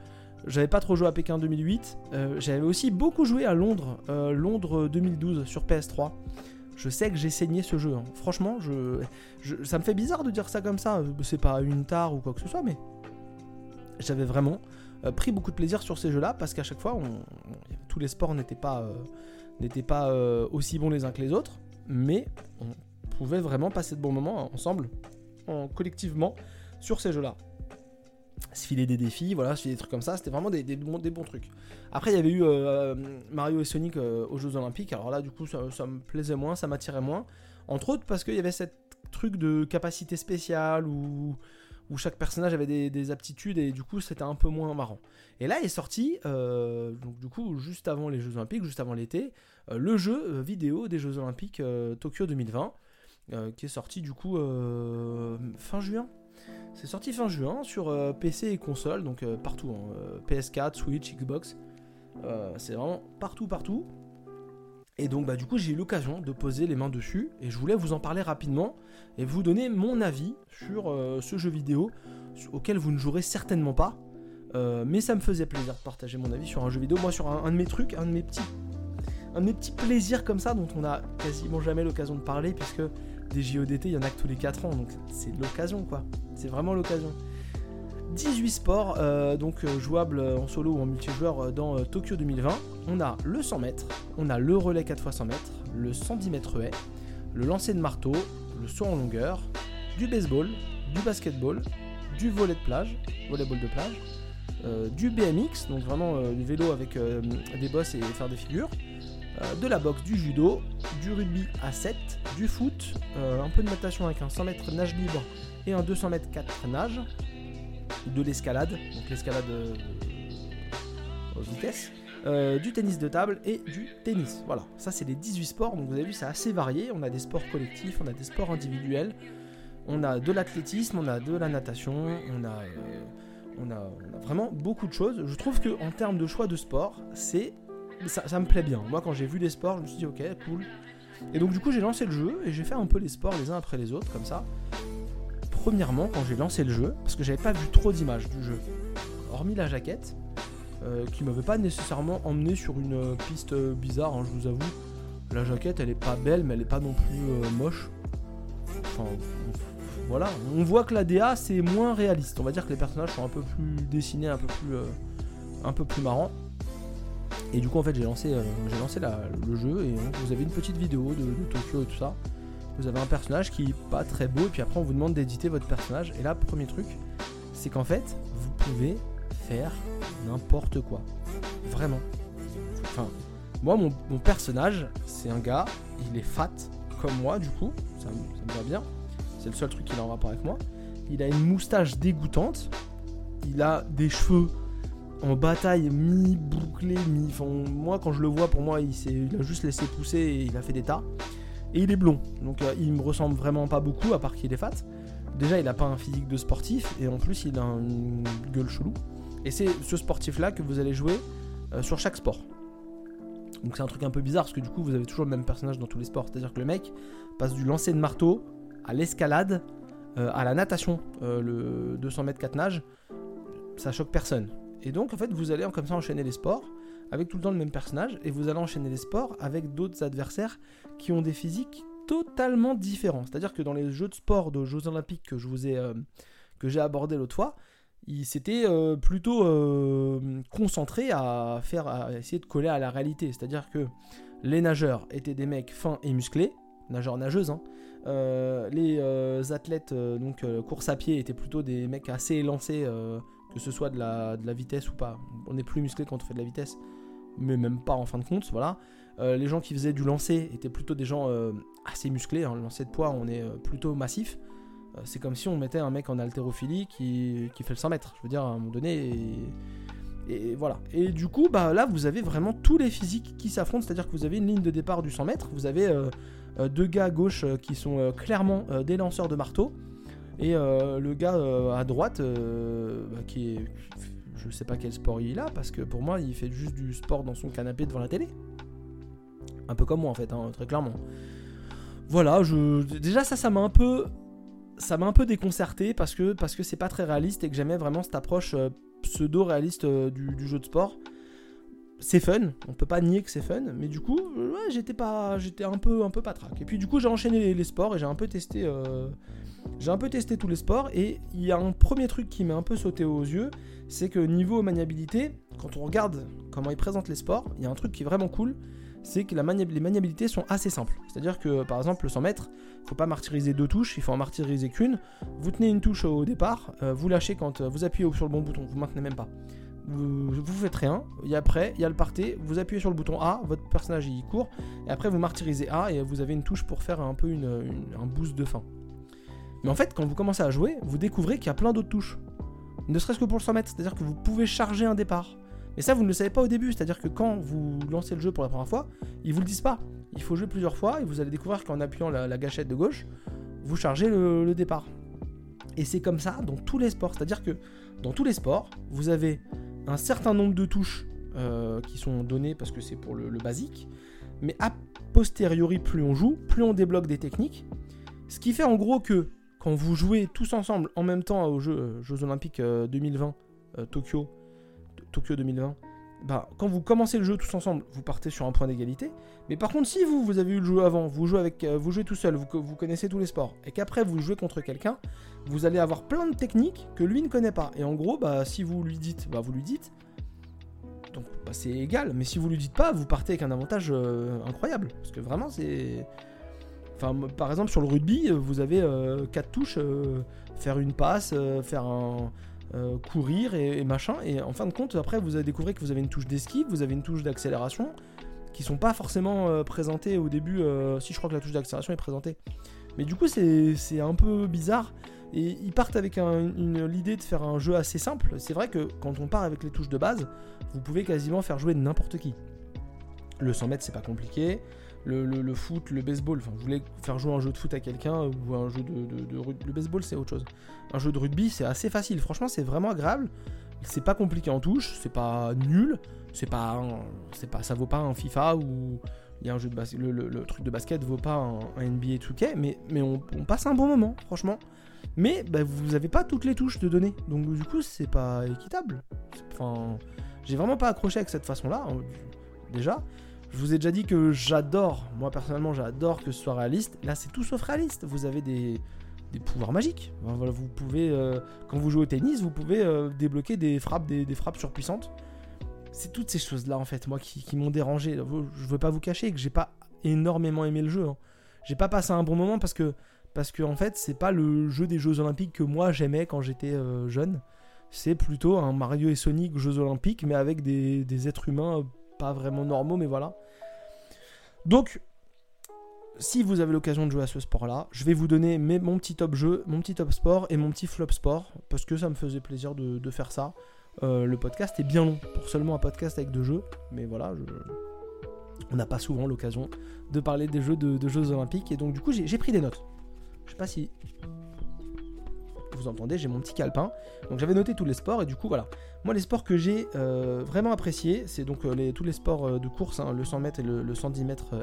[SPEAKER 1] J'avais pas trop joué à Pékin 2008. Euh, j'avais aussi beaucoup joué à Londres, euh, Londres 2012 sur PS3. Je sais que j'ai saigné ce jeu. Hein. Franchement, ça me fait bizarre de dire ça comme ça. C'est pas une tare ou quoi que ce soit, mais j'avais vraiment pris beaucoup de plaisir sur ces jeux-là parce qu'à chaque fois, tous les sports n'étaient pas, euh, pas euh, aussi bons les uns que les autres, mais on pouvait vraiment passer de bons moments ensemble, en, collectivement, sur ces jeux-là. Se filer des défis, voilà, se filer des trucs comme ça, c'était vraiment des, bons, des, bons, trucs. Après, il y avait eu Mario et Sonic aux Jeux Olympiques, alors là, du coup, ça, ça me plaisait moins, ça m'attirait moins. Entre autres parce qu'il y avait cette truc de capacité spéciale ou où chaque personnage avait des, aptitudes et du coup c'était un peu moins marrant. Et là est sorti, euh, donc du coup juste avant les Jeux Olympiques, juste avant l'été, euh, le jeu euh, vidéo des Jeux Olympiques Tokyo 2020, qui est sorti du coup fin juin, C'est sorti fin juin sur PC et console, donc partout, hein, PS4, Switch, Xbox. c'est vraiment partout, partout. Et donc bah du coup j'ai eu l'occasion de poser les mains dessus et je voulais vous en parler rapidement et vous donner mon avis sur euh, ce jeu vidéo auquel vous ne jouerez certainement pas. Euh, mais ça me faisait plaisir de partager mon avis sur un jeu vidéo. Moi sur un, de mes trucs, un de mes petits, un de mes petits plaisirs comme ça dont on a quasiment jamais l'occasion de parler puisque des JODT il y en a que tous les 4 ans donc c'est l'occasion quoi. C'est vraiment l'occasion. 18 sports, euh, donc euh, jouables en solo ou en multijoueur euh, dans Tokyo 2020. On a le 100 mètres, on a le relais 4x100 mètres, le 110 mètres haie, le lancer de marteau, le saut en longueur, du baseball, du basketball, du volet de plage, volleyball de plage, du BMX, donc vraiment du vélo avec des bosses et faire des figures, de la boxe, du judo, du rugby à 7, du foot, un peu de natation avec un 100 mètres nage libre et un 200 mètres 4 nage, de l'escalade, donc l'escalade euh, vitesse, euh, du tennis de table et du tennis. Voilà, ça c'est les 18 sports, donc vous avez vu c'est assez varié, on a des sports collectifs, on a des sports individuels, on a de l'athlétisme, on a de la natation, on a, euh, on, a, vraiment beaucoup de choses. Je trouve que en termes de choix de sport, c'est ça, ça, me plaît bien. Moi quand j'ai vu les sports, je me suis dit ok, cool. Et donc du coup j'ai lancé le jeu et j'ai fait un peu les sports les uns après les autres comme ça premièrement, quand j'ai lancé le jeu, parce que j'avais pas vu trop d'images du jeu, hormis la jaquette, euh, qui m'avait pas nécessairement emmené sur une euh, piste euh, bizarre, hein, je vous avoue. La jaquette, elle est pas belle, mais elle est pas non plus moche. Enfin, voilà, on voit que la DA c'est moins réaliste. On va dire que les personnages sont un peu plus dessinés, un peu plus, un peu plus marrants. Et du coup, en fait, j'ai lancé, j'ai lancé le jeu et vous avez une petite vidéo de, de Tokyo et tout ça vous avez un personnage qui est pas très beau, et puis après on vous demande d'éditer votre personnage. Et là, premier truc, c'est qu'en fait, vous pouvez faire n'importe quoi. Vraiment. Enfin, moi, mon, personnage, c'est un gars, il est fat, comme moi, du coup, ça, me va bien. C'est le seul truc qui est en rapport avec moi. Il a une moustache dégoûtante. Il a des cheveux en bataille mi-bouclés, mi... Enfin, moi, quand je le vois, pour moi, il, il a juste laissé pousser et il a fait des tas. Et il est blond, donc euh, il me ressemble vraiment pas beaucoup, à part qu'il est fat. Déjà, il a pas un physique de sportif, et en plus, il a une gueule chelou. Et c'est ce sportif-là que vous allez jouer euh, sur chaque sport. Donc c'est un truc un peu bizarre, parce que du coup, vous avez toujours le même personnage dans tous les sports. C'est-à-dire que le mec passe du lancer de marteau à l'escalade, euh, à la natation, le 200 mètres 4 nage. Ça choque personne. Et donc, en fait, vous allez comme ça enchaîner les sports avec tout le temps le même personnage, et vous allez enchaîner les sports avec d'autres adversaires qui ont des physiques totalement différents. C'est-à-dire que dans les jeux de sport de Jeux Olympiques que euh, j'ai abordé l'autre fois, il s'était euh, plutôt euh, concentré à faire essayer de coller à la réalité. C'est-à-dire que les nageurs étaient des mecs fins et musclés, nageurs nageuses. Hein. les athlètes donc course à pied étaient plutôt des mecs assez élancés, que ce soit de la, de la vitesse ou pas. On est plus musclé quand on fait de la vitesse, mais même pas en fin de compte, voilà. Euh, les gens qui faisaient du lancer étaient plutôt des gens euh, assez musclés. Hein. Le lancer de poids, on est euh, plutôt massif. c'est comme si on mettait un mec en haltérophilie qui, fait le 100 mètres. Je veux dire, à un moment donné. Et, voilà. Et du coup, bah, là, vous avez vraiment tous les physiques qui s'affrontent. C'est-à-dire que vous avez une ligne de départ du 100 mètres. Vous avez deux gars à gauche qui sont clairement des lanceurs de marteau. Et le gars à droite, bah, qui est je sais pas quel sport il a, parce que pour moi, il fait juste du sport dans son canapé devant la télé. Un peu comme moi, en fait, hein, très clairement. Voilà, déjà, ça, ça m'a un peu. Ça m'a un peu déconcerté parce que parce que c'est pas très réaliste et que j'aimais vraiment cette approche euh, pseudo-réaliste euh, du, jeu de sport. C'est fun, on peut pas nier que c'est fun, mais du coup, ouais, j'étais pas, j'étais un peu, un peu patraque. Et puis du coup, j'ai enchaîné les, sports et j'ai un peu testé, euh, j'ai un peu testé tous les sports et il y a un premier truc qui m'a un peu sauté aux yeux, c'est que niveau maniabilité, quand on regarde comment ils présentent les sports, il y a un truc qui est vraiment cool, c'est que les maniabilités sont assez simples. C'est-à-dire que par exemple le 100 mètres, il ne faut pas martyriser deux touches, il faut en martyriser qu'une. Vous tenez une touche au départ, euh, vous lâchez quand euh, vous appuyez sur le bon bouton, vous maintenez même pas. Vous, vous faites rien, et après il y a le parté, vous appuyez sur le bouton A, votre personnage il court, et après vous martyrisez A et vous avez une touche pour faire un peu un boost de fin. Mais en fait, quand vous commencez à jouer, vous découvrez qu'il y a plein d'autres touches ne serait-ce que pour le 100 mètres. C'est-à-dire que vous pouvez charger un départ. Mais ça, vous ne le savez pas au début. C'est-à-dire que quand vous lancez le jeu pour la première fois, ils vous le disent pas. Il faut jouer plusieurs fois et vous allez découvrir qu'en appuyant la, gâchette de gauche, vous chargez le, départ. Et c'est comme ça dans tous les sports. C'est-à-dire que dans tous les sports, vous avez un certain nombre de touches euh, qui sont données parce que c'est pour le, basique. Mais a posteriori, plus on joue, plus on débloque des techniques. Ce qui fait en gros que quand vous jouez tous ensemble en même temps aux Jeux, euh, Jeux Olympiques 2020, euh, Tokyo, Tokyo 2020, bah, quand vous commencez le jeu tous ensemble, vous partez sur un point d'égalité. Mais par contre, si vous, vous avez eu le jeu avant, vous jouez, avec, vous jouez tout seul, vous, vous connaissez tous les sports, et qu'après vous jouez contre quelqu'un, vous allez avoir plein de techniques que lui ne connaît pas. Et en gros, bah, si vous lui dites, bah, vous lui dites. Donc bah, c'est égal, mais si vous lui dites pas, vous partez avec un avantage euh, incroyable. Parce que vraiment, c'est. Enfin, par exemple, sur le rugby, vous avez 4 euh, touches euh, faire une passe, faire un. Courir et, machin. Et en fin de compte, après, vous allez découvrir que vous avez une touche d'esquive, vous avez une touche d'accélération qui sont pas forcément présentées au début. si je crois que la touche d'accélération est présentée. Mais du coup, c'est un peu bizarre. Et ils partent avec l'idée de faire un jeu assez simple. C'est vrai que quand on part avec les touches de base, vous pouvez quasiment faire jouer n'importe qui. Le 100 mètres, c'est pas compliqué. Le, foot, le baseball, enfin, je voulais faire jouer un jeu de foot à quelqu'un ou un jeu de. Le baseball, c'est autre chose. Un jeu de rugby, c'est assez facile. Franchement, c'est vraiment agréable. C'est pas compliqué en touche, c'est pas nul, c'est pas, c'est pas, ça vaut pas un FIFA ou il y a un jeu de le, truc de basket vaut pas un, NBA 2K, mais, mais on, passe un bon moment, franchement. Mais bah, vous n'avez pas toutes les touches de données. Donc du coup, c'est pas équitable. Enfin, j'ai vraiment pas accroché avec cette façon-là. Hein, déjà, je vous ai déjà dit que j'adore, moi personnellement, j'adore que ce soit réaliste. Là, c'est tout sauf réaliste. Vous avez des, pouvoirs magiques. vous pouvez, euh, quand vous jouez au tennis, vous pouvez euh, débloquer des frappes, des, frappes surpuissantes. C'est toutes ces choses-là, en fait, moi, qui, m'ont dérangé. Je veux pas vous cacher que j'ai pas énormément aimé le jeu. Hein. J'ai pas passé un bon moment parce que parce que en fait c'est pas le jeu des Jeux Olympiques que moi j'aimais quand j'étais euh, jeune. C'est plutôt un Mario et Sonic Jeux Olympiques mais avec des, êtres humains pas vraiment normaux mais voilà. Donc si vous avez l'occasion de jouer à ce sport-là, je vais vous donner mon petit top jeu, mon petit top sport et mon petit flop sport, parce que ça me faisait plaisir de, faire ça. Euh, le podcast est bien long pour seulement un podcast avec deux jeux, mais voilà, on n'a pas souvent l'occasion de parler des jeux de, de, Jeux Olympiques, et donc du coup j'ai pris des notes. Je sais pas si vous entendez, j'ai mon petit calepin. Donc j'avais noté tous les sports et du coup voilà. Moi les sports que j'ai euh, vraiment appréciés, c'est donc euh, tous les sports euh, de course, hein, le 100 mètres et le, 110 mètres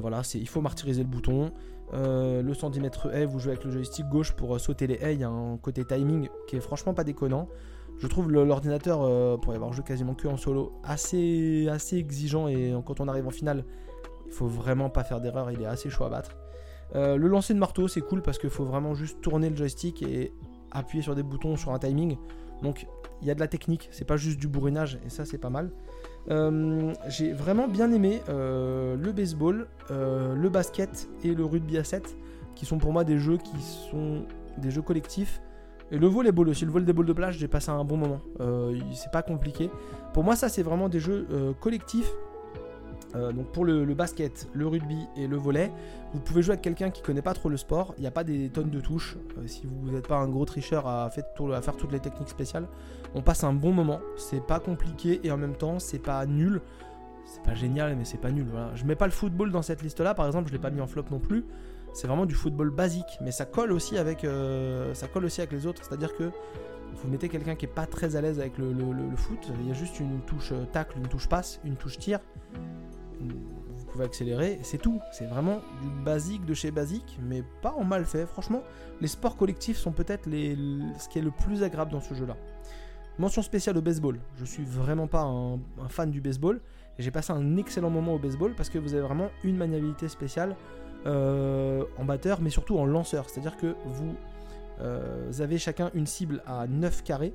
[SPEAKER 1] voilà, c'est il faut martyriser le bouton. le 110 mètres est, vous jouez avec le joystick gauche pour sauter les haies. Il y a un côté timing qui est franchement pas déconnant. Je trouve l'ordinateur, pour y avoir joué quasiment que en solo, assez, assez exigeant et quand on arrive en finale, il faut vraiment pas faire d'erreur, il est assez chaud à battre. Euh, le lancer de marteau, c'est cool parce qu'il faut vraiment juste tourner le joystick et appuyer sur des boutons sur un timing. Donc il y a de la technique, c'est pas juste du bourrinage et ça c'est pas mal. Euh, j'ai vraiment bien aimé euh, le baseball, le basket et le rugby à 7 qui sont pour moi des jeux qui sont des jeux collectifs. Et le volleyball aussi, le volleyball de plage, j'ai passé un bon moment. c'est pas compliqué. Pour moi, ça c'est vraiment des jeux collectifs euh, donc pour le, basket, le rugby et le volet, vous pouvez jouer avec quelqu'un qui connaît pas trop le sport. Il n'y a pas des tonnes de touches. Euh, si vous n'êtes pas un gros tricheur à, faire toutes les techniques spéciales, on passe un bon moment. C'est pas compliqué et en même temps c'est pas nul. C'est pas génial mais c'est pas nul. Voilà. Je mets pas le football dans cette liste là. Par exemple, je l'ai pas mis en flop non plus. C'est vraiment du football basique, mais ça colle aussi avec, euh, ça colle aussi avec les autres. C'est-à-dire que vous mettez quelqu'un qui est pas très à l'aise avec le, le, foot, il y a juste une touche tacle, une touche passe, une touche tir vous pouvez accélérer, c'est tout. C'est vraiment du basique de chez basique, mais pas en mal fait. Franchement, les sports collectifs sont peut-être les, ce qui est le plus agréable dans ce jeu-là. Mention spéciale au baseball. Je suis vraiment pas un, fan du baseball. J'ai passé un excellent moment au baseball parce que vous avez vraiment une maniabilité spéciale euh, en batteur, mais surtout en lanceur. C'est-à-dire que vous, euh, vous avez chacun une cible à 9 carrés.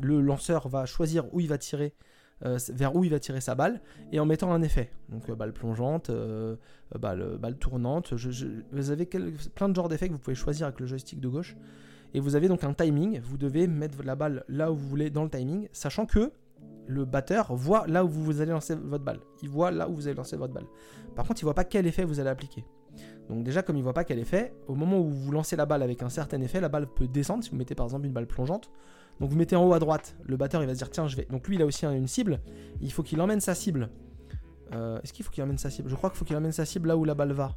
[SPEAKER 1] Le lanceur va choisir où il va tirer euh, vers où il va tirer sa balle et en mettant un effet. Donc euh, balle plongeante, euh, balle, balle, tournante. vous avez plein de genres d'effets que vous pouvez choisir avec le joystick de gauche. Et vous avez donc un timing. Vous devez mettre la balle là où vous voulez dans le timing, sachant que le batteur voit là où vous allez lancer votre balle. Il voit là où vous allez lancer votre balle. Par contre, il voit pas quel effet vous allez appliquer. Donc déjà, comme il voit pas quel effet, au moment où vous lancez la balle avec un certain effet, la balle peut descendre. Si vous mettez par exemple une balle plongeante, donc vous mettez en haut à droite, le batteur il va se dire tiens je vais. Donc lui il a aussi une cible, il faut qu'il emmène sa cible. Euh, est-ce qu'il faut qu'il emmène sa cible? Je crois qu'il faut qu'il emmène sa cible là où la balle va.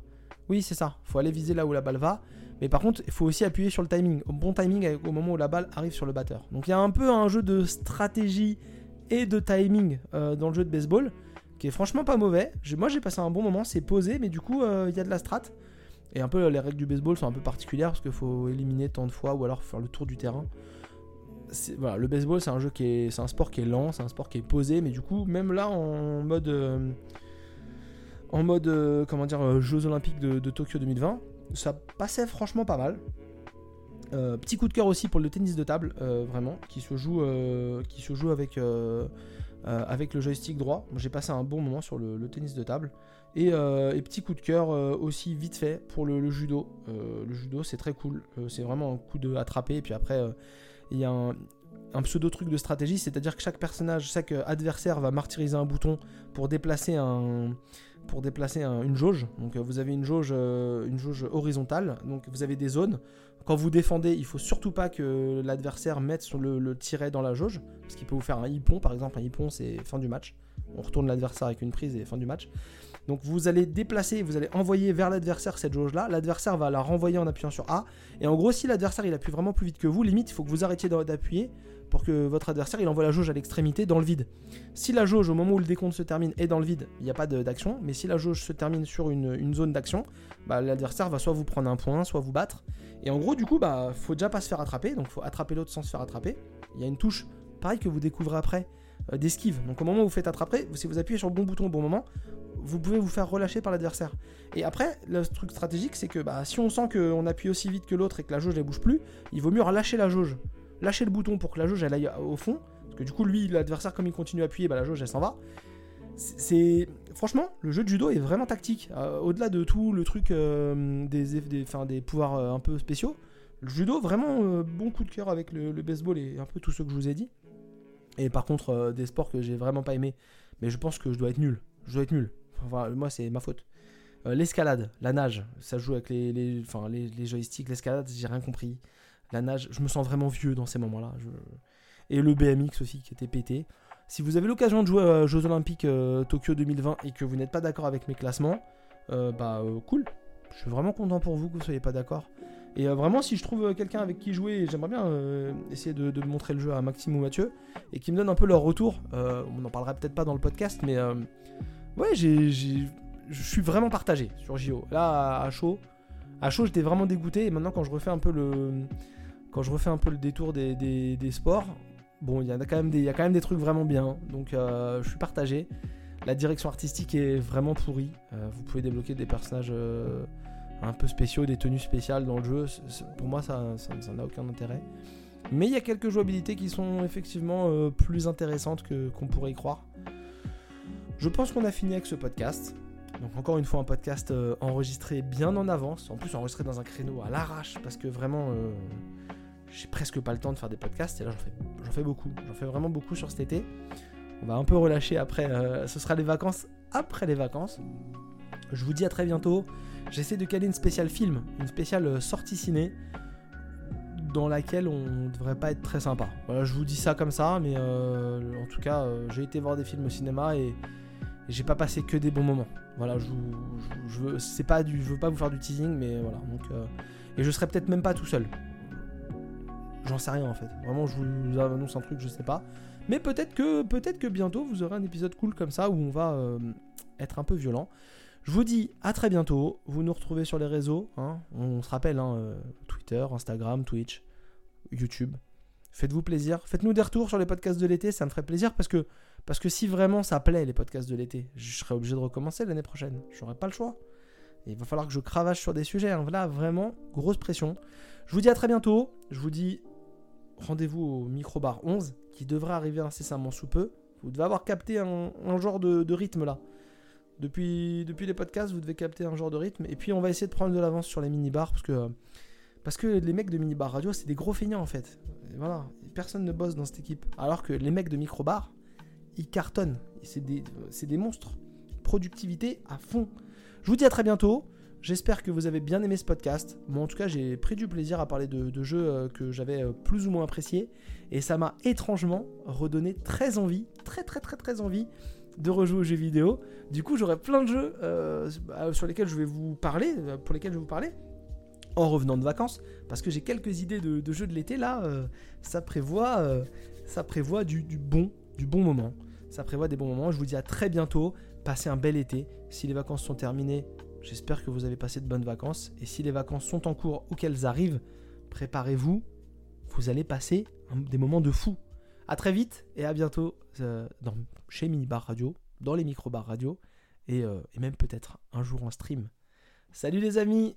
[SPEAKER 1] Oui, c'est ça. faut aller viser là où la balle va. Mais par contre, il faut aussi appuyer sur le timing, bon timing au moment où la balle arrive sur le batteur. Donc il y a un peu un jeu de stratégie et de timing euh, dans le jeu de baseball qui est franchement pas mauvais. Moi j'ai passé un bon moment, c'est posé, mais du coup euh, il y a de la strat. Et un peu les règles du baseball sont un peu particulières parce qu'il faut éliminer tant de fois ou alors faire le tour du terrain. Voilà, le baseball c'est un jeu qui est, c'est un sport qui est lent, c'est un sport qui est posé, mais du coup même là en mode, euh, en mode comment dire Jeux Olympiques de, Tokyo 2020, ça passait franchement pas mal. Euh, petit coup de cœur aussi pour le tennis de table, euh, vraiment, qui se joue, euh, qui se joue avec, avec le joystick droit. J'ai passé un bon moment sur le, tennis de table. Et, petit coup de cœur aussi vite fait pour le, judo. le judo, c'est très cool. c'est vraiment un coup de attraper. Et puis après, il y a un, pseudo truc de stratégie, c'est-à-dire que chaque personnage, chaque adversaire va martyriser un bouton pour déplacer une jauge. Donc euh, vous avez une jauge, euh, une jauge horizontale. Donc vous avez des zones. Quand vous défendez, il faut surtout pas que l'adversaire mette le, le, tiret dans la jauge, parce qu'il peut vous faire un hippon par exemple. Un hippon c'est fin du match. On retourne l'adversaire avec une prise et fin du match. Donc vous allez déplacer, vous allez envoyer vers l'adversaire cette jauge là. L'adversaire va la renvoyer en appuyant sur A. Et en gros, si l'adversaire il appuie vraiment plus vite que vous, limite il faut que vous arrêtiez d'appuyer pour que votre adversaire il envoie la jauge à l'extrémité dans le vide. Si la jauge au moment où le décompte se termine est dans le vide, il n'y a pas d'action, mais si la jauge se termine sur une, zone d'action, bah, l'adversaire va soit vous prendre un point, soit vous battre. Et en gros du coup bah faut déjà pas se faire attraper, donc faut attraper l'autre sans se faire attraper. Il y a une touche, pareil que vous découvrez après, euh, d'esquive. Donc au moment où vous faites attraper, si vous appuyez sur le bon bouton au bon moment, vous pouvez vous faire relâcher par l'adversaire. Et après, le truc stratégique, c'est que bah, si on sent qu'on appuie aussi vite que l'autre et que la jauge ne bouge plus, il vaut mieux relâcher la jauge lâcher le bouton pour que la jauge elle aille au fond. Parce que du coup, lui, l'adversaire, comme il continue à appuyer, bah, la jauge elle s'en va. C'est franchement, le jeu de judo est vraiment tactique. Euh, au-delà de tout le truc euh, des, des, des pouvoirs euh, un peu spéciaux, le judo, vraiment bon coup de cœur avec le, baseball et un peu tout ce que je vous ai dit. Et par contre, des sports que j'ai vraiment pas aimé, mais je pense que je dois être nul. Je dois être nul. Enfin, moi, c'est ma faute. l'escalade, la nage, ça joue avec les, enfin, les, joysticks. L'escalade, j'ai rien compris. La nage, je me sens vraiment vieux dans ces moments-là. Et le BMX aussi qui était pété. Si vous avez l'occasion de jouer aux Jeux Olympiques euh, Tokyo 2020 et que vous n'êtes pas d'accord avec mes classements, euh, bah euh, cool. Je suis vraiment content pour vous que vous soyez pas d'accord. Et vraiment, si je trouve quelqu'un avec qui jouer, j'aimerais bien essayer de, montrer le jeu à Maxime ou Mathieu et qui me donne un peu leur retour. on n'en parlera peut-être pas dans le podcast, mais ouais, j'ai, je suis vraiment partagé sur JO. Là, à chaud, à chaud, j'étais vraiment dégoûté. Et maintenant, quand je refais un peu le, quand je refais un peu le détour des, sports, bon, il y, a quand même des, y a quand même des trucs vraiment bien. Donc euh, je suis partagé. La direction artistique est vraiment pourrie. Euh, vous pouvez débloquer des personnages euh, un peu spéciaux, des tenues spéciales dans le jeu. pour moi, ça n'a aucun intérêt. Mais il y a quelques jouabilités qui sont effectivement plus intéressantes que, qu'on pourrait y croire. Je pense qu'on a fini avec ce podcast. Donc encore une fois un podcast enregistré bien en avance, en plus enregistré dans un créneau à l'arrache parce que vraiment j'ai presque pas le temps de faire des podcasts et là j'en fais, j'en fais beaucoup. J'en fais vraiment beaucoup sur cet été. On va un peu relâcher après. Euh, ce sera les vacances après les vacances. Je vous dis à très bientôt. J'essaie de caler une spéciale film, une spéciale euh, sortie ciné dans laquelle on devrait pas être très sympa. Voilà, je vous dis ça comme ça, mais euh, en tout cas, j'ai été voir des films au cinéma et, j'ai pas passé que des bons moments. Voilà, je, je, veux, c'est pas je veux pas vous faire du teasing, mais voilà. Donc, et je serai peut-être même pas tout seul. J'en sais rien en fait. Vraiment, je vous annonce un truc, je sais pas. Mais peut-être que, peut-être que bientôt vous aurez un épisode cool comme ça où on va euh, être un peu violent. Je vous dis à très bientôt. Vous nous retrouvez sur les réseaux. Hein. On se rappelle hein, euh, Twitter, Instagram, Twitch, YouTube. Faites-vous plaisir. Faites-nous des retours sur les podcasts de l'été. Ça me ferait plaisir parce que, parce que si vraiment ça plaît les podcasts de l'été, je serai obligé de recommencer l'année prochaine. J'aurai pas le choix. il va falloir que je cravache sur des sujets. Hein. Là, vraiment, grosse pression. Je vous dis à très bientôt. Je vous dis rendez-vous au Microbar 11 qui devrait arriver incessamment sous peu. Vous devez avoir capté un, genre de, rythme là. Depuis, depuis les podcasts, vous devez capter un genre de rythme. Et puis on va essayer de prendre de l'avance sur les mini-bars parce que, parce que les mecs de mini-bar radio, c'est des gros feignants en fait. voilà, personne ne bosse dans cette équipe. Alors que les mecs de micro-bar, ils cartonnent. C'est des, monstres. Productivité à fond. Je vous dis à très bientôt. J'espère que vous avez bien aimé ce podcast. Moi, en tout cas, j'ai pris du plaisir à parler de, jeux euh, que j'avais euh, plus ou moins appréciés. Et ça m'a étrangement redonné très envie, très très très très envie de rejouer aux jeux vidéo. Du coup, j'aurai plein de jeux euh, sur lesquels je vais vous parler, pour lesquels je vais vous parler, en revenant de vacances, parce que j'ai quelques idées de, jeux de l'été là. ça prévoit, ça prévoit du, bon, du bon moment. Ça prévoit des bons moments. Je vous dis à très bientôt. Passez un bel été. Si les vacances sont terminées, J'espère que vous avez passé de bonnes vacances. Et si les vacances sont en cours ou qu'elles arrivent, préparez-vous. Vous allez passer des moments de fou. A très vite et à bientôt euh, dans, chez Minibar Radio, dans les micro-bars radio. Et, euh, et même peut-être un jour en stream. Salut les amis